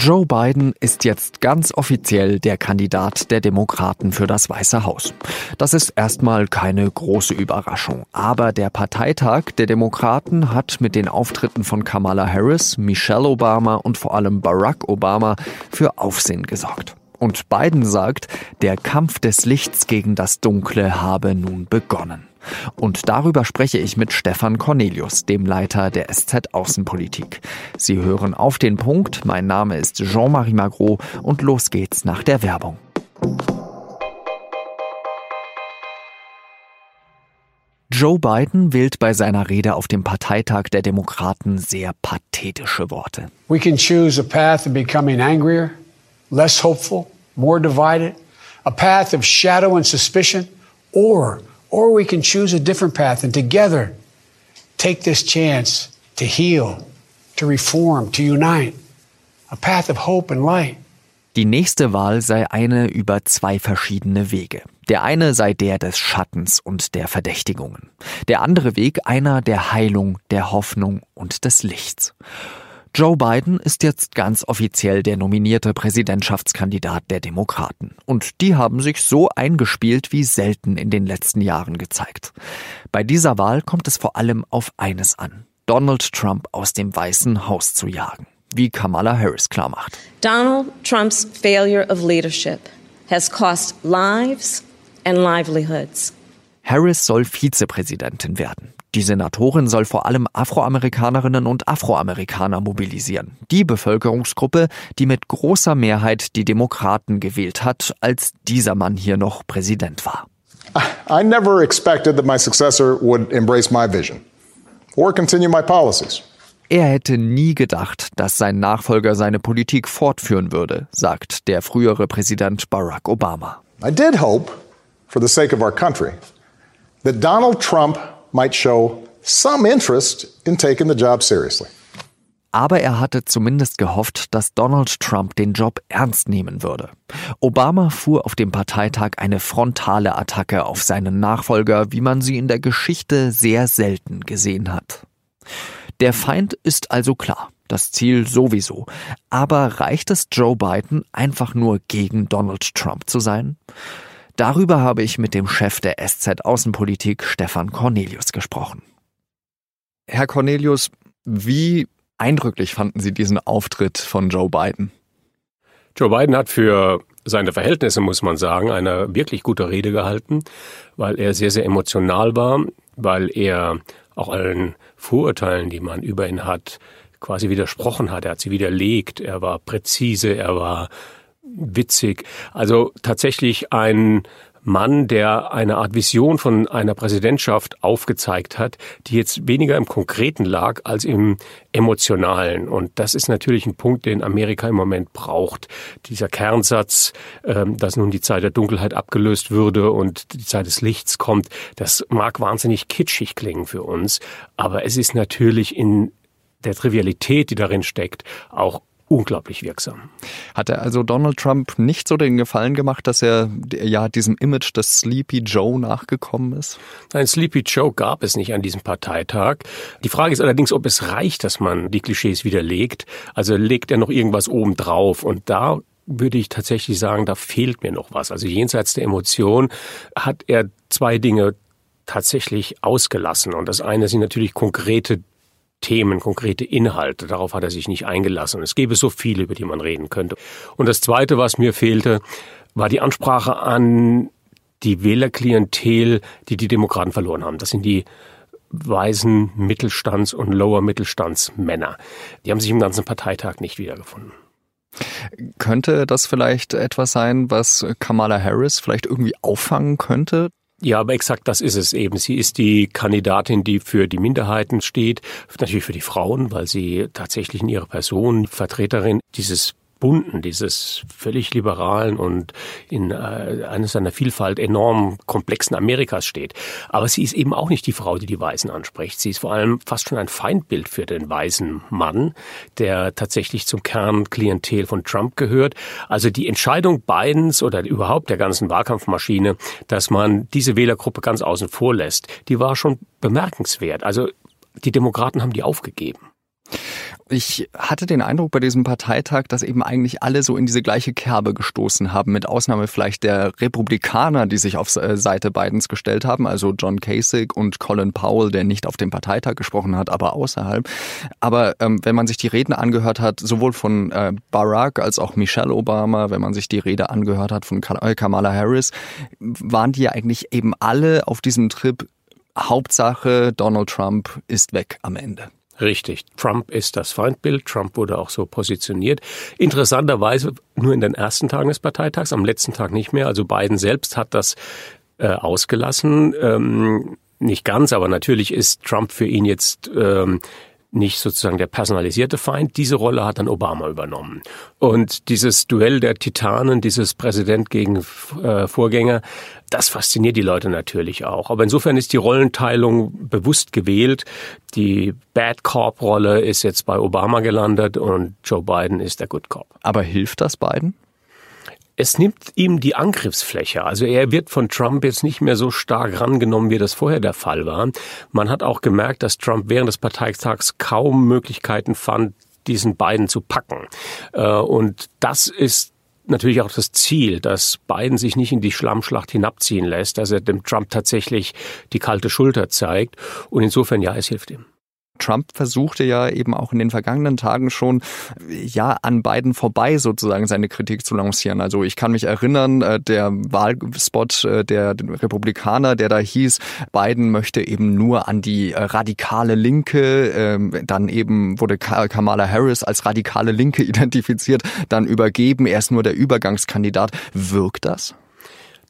Joe Biden ist jetzt ganz offiziell der Kandidat der Demokraten für das Weiße Haus. Das ist erstmal keine große Überraschung. Aber der Parteitag der Demokraten hat mit den Auftritten von Kamala Harris, Michelle Obama und vor allem Barack Obama für Aufsehen gesorgt. Und Biden sagt, der Kampf des Lichts gegen das Dunkle habe nun begonnen. Und darüber spreche ich mit Stefan Cornelius, dem Leiter der SZ Außenpolitik. Sie hören auf den Punkt. Mein Name ist Jean-Marie Magro und los geht's nach der Werbung. Joe Biden wählt bei seiner Rede auf dem Parteitag der Demokraten sehr pathetische Worte. We can choose a path of becoming angrier, less hopeful, more divided, a path of shadow and suspicion, or Or we can choose a different path and together take this chance to heal, to reform, to unite. A path of hope and light. Die nächste Wahl sei eine über zwei verschiedene Wege. Der eine sei der des Schattens und der Verdächtigungen. Der andere Weg einer der Heilung, der Hoffnung und des Lichts. Joe Biden ist jetzt ganz offiziell der nominierte Präsidentschaftskandidat der Demokraten. Und die haben sich so eingespielt wie selten in den letzten Jahren gezeigt. Bei dieser Wahl kommt es vor allem auf eines an. Donald Trump aus dem Weißen Haus zu jagen. Wie Kamala Harris klarmacht. Donald Trumps failure of leadership has cost lives and livelihoods. Harris soll Vizepräsidentin werden. Die Senatorin soll vor allem Afroamerikanerinnen und Afroamerikaner mobilisieren. Die Bevölkerungsgruppe, die mit großer Mehrheit die Demokraten gewählt hat, als dieser Mann hier noch Präsident war. I never expected that my successor would embrace my vision or continue my policies. Er hätte nie gedacht, dass sein Nachfolger seine Politik fortführen würde, sagt der frühere Präsident Barack Obama. I did hope, for the sake of our country, that Donald Trump might show some interest in taking the job seriously. Aber er hatte zumindest gehofft, dass Donald Trump den Job ernst nehmen würde. Obama fuhr auf dem Parteitag eine frontale Attacke auf seinen Nachfolger, wie man sie in der Geschichte sehr selten gesehen hat. Der Feind ist also klar, das Ziel sowieso. Aber reicht es Joe Biden einfach nur gegen Donald Trump zu sein? Darüber habe ich mit dem Chef der SZ Außenpolitik, Stefan Cornelius, gesprochen. Herr Cornelius, wie eindrücklich fanden Sie diesen Auftritt von Joe Biden? Joe Biden hat für seine Verhältnisse, muss man sagen, eine wirklich gute Rede gehalten, weil er sehr, sehr emotional war, weil er auch allen Vorurteilen, die man über ihn hat, quasi widersprochen hat. Er hat sie widerlegt. Er war präzise, er war witzig. Also tatsächlich ein Mann, der eine Art Vision von einer Präsidentschaft aufgezeigt hat, die jetzt weniger im Konkreten lag als im Emotionalen. Und das ist natürlich ein Punkt, den Amerika im Moment braucht. Dieser Kernsatz, ähm, dass nun die Zeit der Dunkelheit abgelöst würde und die Zeit des Lichts kommt, das mag wahnsinnig kitschig klingen für uns, aber es ist natürlich in der Trivialität, die darin steckt, auch unglaublich wirksam. Hat er also Donald Trump nicht so den Gefallen gemacht, dass er ja diesem Image des Sleepy Joe nachgekommen ist? Nein, Sleepy Joe gab es nicht an diesem Parteitag. Die Frage ist allerdings, ob es reicht, dass man die Klischees widerlegt. Also legt er noch irgendwas oben drauf und da würde ich tatsächlich sagen, da fehlt mir noch was. Also jenseits der Emotion hat er zwei Dinge tatsächlich ausgelassen. Und das eine sind natürlich konkrete Themen, konkrete Inhalte. Darauf hat er sich nicht eingelassen. Es gäbe so viele, über die man reden könnte. Und das Zweite, was mir fehlte, war die Ansprache an die Wählerklientel, die die Demokraten verloren haben. Das sind die weißen Mittelstands- und Lower-Mittelstandsmänner. Die haben sich im ganzen Parteitag nicht wiedergefunden. Könnte das vielleicht etwas sein, was Kamala Harris vielleicht irgendwie auffangen könnte? Ja, aber exakt das ist es eben. Sie ist die Kandidatin, die für die Minderheiten steht, natürlich für die Frauen, weil sie tatsächlich in ihrer Person Vertreterin dieses bunten, dieses völlig liberalen und in äh, eines seiner Vielfalt enorm komplexen Amerikas steht. Aber sie ist eben auch nicht die Frau, die die Weißen anspricht. Sie ist vor allem fast schon ein Feindbild für den weißen Mann, der tatsächlich zum Kernklientel von Trump gehört. Also die Entscheidung Bidens oder überhaupt der ganzen Wahlkampfmaschine, dass man diese Wählergruppe ganz außen vor lässt, die war schon bemerkenswert. Also die Demokraten haben die aufgegeben. Ich hatte den Eindruck bei diesem Parteitag, dass eben eigentlich alle so in diese gleiche Kerbe gestoßen haben, mit Ausnahme vielleicht der Republikaner, die sich auf äh, Seite Bidens gestellt haben, also John Kasich und Colin Powell, der nicht auf dem Parteitag gesprochen hat, aber außerhalb. Aber ähm, wenn man sich die Reden angehört hat, sowohl von äh, Barack als auch Michelle Obama, wenn man sich die Rede angehört hat von äh, Kamala Harris, waren die ja eigentlich eben alle auf diesem Trip Hauptsache Donald Trump ist weg am Ende. Richtig. Trump ist das Feindbild. Trump wurde auch so positioniert. Interessanterweise nur in den ersten Tagen des Parteitags, am letzten Tag nicht mehr. Also Biden selbst hat das äh, ausgelassen. Ähm, nicht ganz, aber natürlich ist Trump für ihn jetzt ähm, nicht sozusagen der personalisierte Feind. Diese Rolle hat dann Obama übernommen. Und dieses Duell der Titanen, dieses Präsident gegen äh, Vorgänger, das fasziniert die Leute natürlich auch. Aber insofern ist die Rollenteilung bewusst gewählt. Die Bad Cop-Rolle ist jetzt bei Obama gelandet und Joe Biden ist der Good Cop. Aber hilft das Biden? Es nimmt ihm die Angriffsfläche. Also er wird von Trump jetzt nicht mehr so stark rangenommen, wie das vorher der Fall war. Man hat auch gemerkt, dass Trump während des Parteitags kaum Möglichkeiten fand, diesen beiden zu packen. Äh, und das ist natürlich auch das Ziel, dass Biden sich nicht in die Schlammschlacht hinabziehen lässt, dass er dem Trump tatsächlich die kalte Schulter zeigt. Und insofern, ja, es hilft ihm. Trump versuchte ja eben auch in den vergangenen Tagen schon, ja, an beiden vorbei sozusagen seine Kritik zu lancieren. Also ich kann mich erinnern, äh, der Wahlspot äh, der Republikaner, der da hieß, Biden möchte eben nur an die äh, radikale Linke, ähm, dann eben wurde Kamala Harris als radikale Linke identifiziert, dann übergeben, er ist nur der Übergangskandidat. Wirkt das?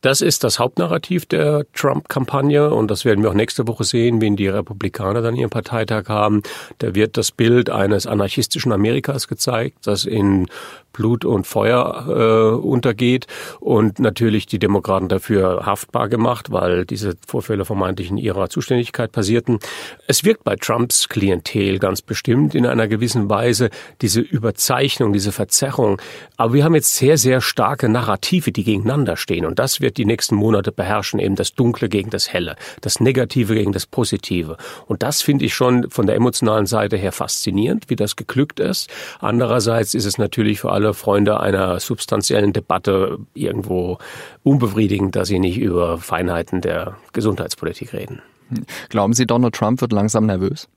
Das ist das Hauptnarrativ der Trump-Kampagne und das werden wir auch nächste Woche sehen, wenn die Republikaner dann ihren Parteitag haben. Da wird das Bild eines anarchistischen Amerikas gezeigt, das in Blut und Feuer äh, untergeht und natürlich die Demokraten dafür haftbar gemacht, weil diese Vorfälle vermeintlich in ihrer Zuständigkeit passierten. Es wirkt bei Trumps Klientel ganz bestimmt in einer gewissen Weise diese Überzeichnung, diese Verzerrung. Aber wir haben jetzt sehr, sehr starke Narrative, die gegeneinander stehen und das wird die nächsten Monate beherrschen, eben das Dunkle gegen das Helle, das Negative gegen das Positive. Und das finde ich schon von der emotionalen Seite her faszinierend, wie das geglückt ist. Andererseits ist es natürlich für alle Freunde einer substanziellen Debatte irgendwo unbefriedigend, dass sie nicht über Feinheiten der Gesundheitspolitik reden. Glauben Sie, Donald Trump wird langsam nervös?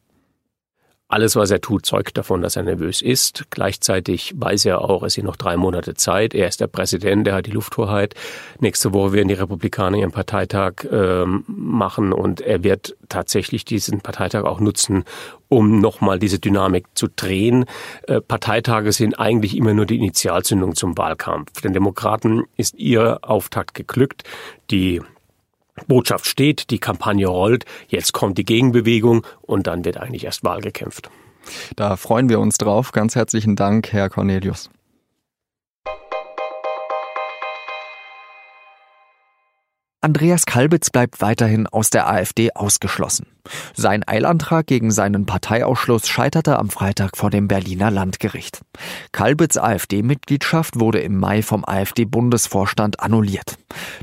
Alles, was er tut, zeugt davon, dass er nervös ist. Gleichzeitig weiß er auch, es sind noch drei Monate Zeit. Er ist der Präsident, er hat die Lufthoheit. Nächste Woche werden die Republikaner ihren Parteitag äh, machen und er wird tatsächlich diesen Parteitag auch nutzen, um nochmal diese Dynamik zu drehen. Äh, Parteitage sind eigentlich immer nur die Initialzündung zum Wahlkampf. Den Demokraten ist ihr Auftakt geglückt. Die Botschaft steht, die Kampagne rollt, jetzt kommt die Gegenbewegung und dann wird eigentlich erst Wahl gekämpft. Da freuen wir uns drauf. Ganz herzlichen Dank, Herr Cornelius. Andreas Kalbitz bleibt weiterhin aus der AfD ausgeschlossen. Sein Eilantrag gegen seinen Parteiausschluss scheiterte am Freitag vor dem Berliner Landgericht. Kalbitz AfD-Mitgliedschaft wurde im Mai vom AfD-Bundesvorstand annulliert.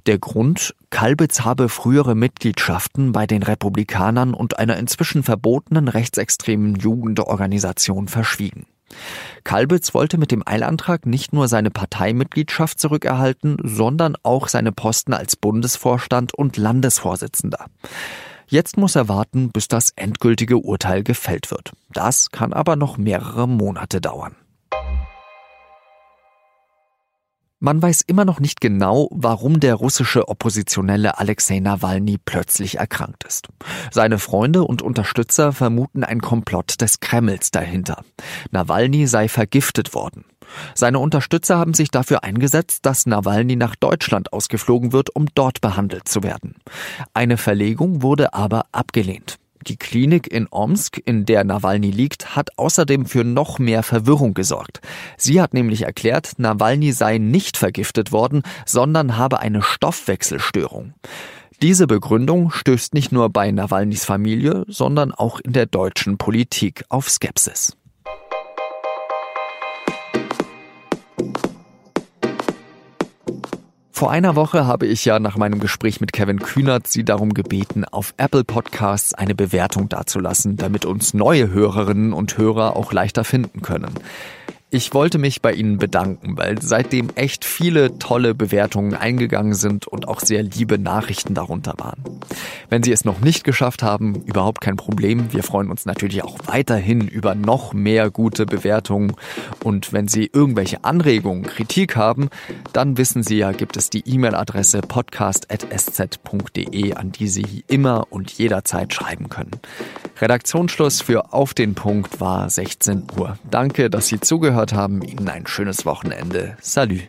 Der Grund, Kalbitz habe frühere Mitgliedschaften bei den Republikanern und einer inzwischen verbotenen rechtsextremen Jugendorganisation verschwiegen. Kalbitz wollte mit dem Eilantrag nicht nur seine Parteimitgliedschaft zurückerhalten, sondern auch seine Posten als Bundesvorstand und Landesvorsitzender. Jetzt muss er warten, bis das endgültige Urteil gefällt wird. Das kann aber noch mehrere Monate dauern. Man weiß immer noch nicht genau, warum der russische Oppositionelle Alexei Nawalny plötzlich erkrankt ist. Seine Freunde und Unterstützer vermuten ein Komplott des Kremls dahinter. Nawalny sei vergiftet worden. Seine Unterstützer haben sich dafür eingesetzt, dass Nawalny nach Deutschland ausgeflogen wird, um dort behandelt zu werden. Eine Verlegung wurde aber abgelehnt. Die Klinik in Omsk, in der Nawalny liegt, hat außerdem für noch mehr Verwirrung gesorgt. Sie hat nämlich erklärt, Nawalny sei nicht vergiftet worden, sondern habe eine Stoffwechselstörung. Diese Begründung stößt nicht nur bei Nawalnys Familie, sondern auch in der deutschen Politik auf Skepsis. Vor einer Woche habe ich ja nach meinem Gespräch mit Kevin Kühnert Sie darum gebeten, auf Apple Podcasts eine Bewertung dazulassen, damit uns neue Hörerinnen und Hörer auch leichter finden können. Ich wollte mich bei Ihnen bedanken, weil seitdem echt viele tolle Bewertungen eingegangen sind und auch sehr liebe Nachrichten darunter waren. Wenn Sie es noch nicht geschafft haben, überhaupt kein Problem. Wir freuen uns natürlich auch weiterhin über noch mehr gute Bewertungen. Und wenn Sie irgendwelche Anregungen, Kritik haben, dann wissen Sie ja, gibt es die E-Mail-Adresse podcast.sz.de, an die Sie immer und jederzeit schreiben können. Redaktionsschluss für Auf den Punkt war 16 Uhr. Danke, dass Sie zugehört haben. Ihnen ein schönes Wochenende. Salü.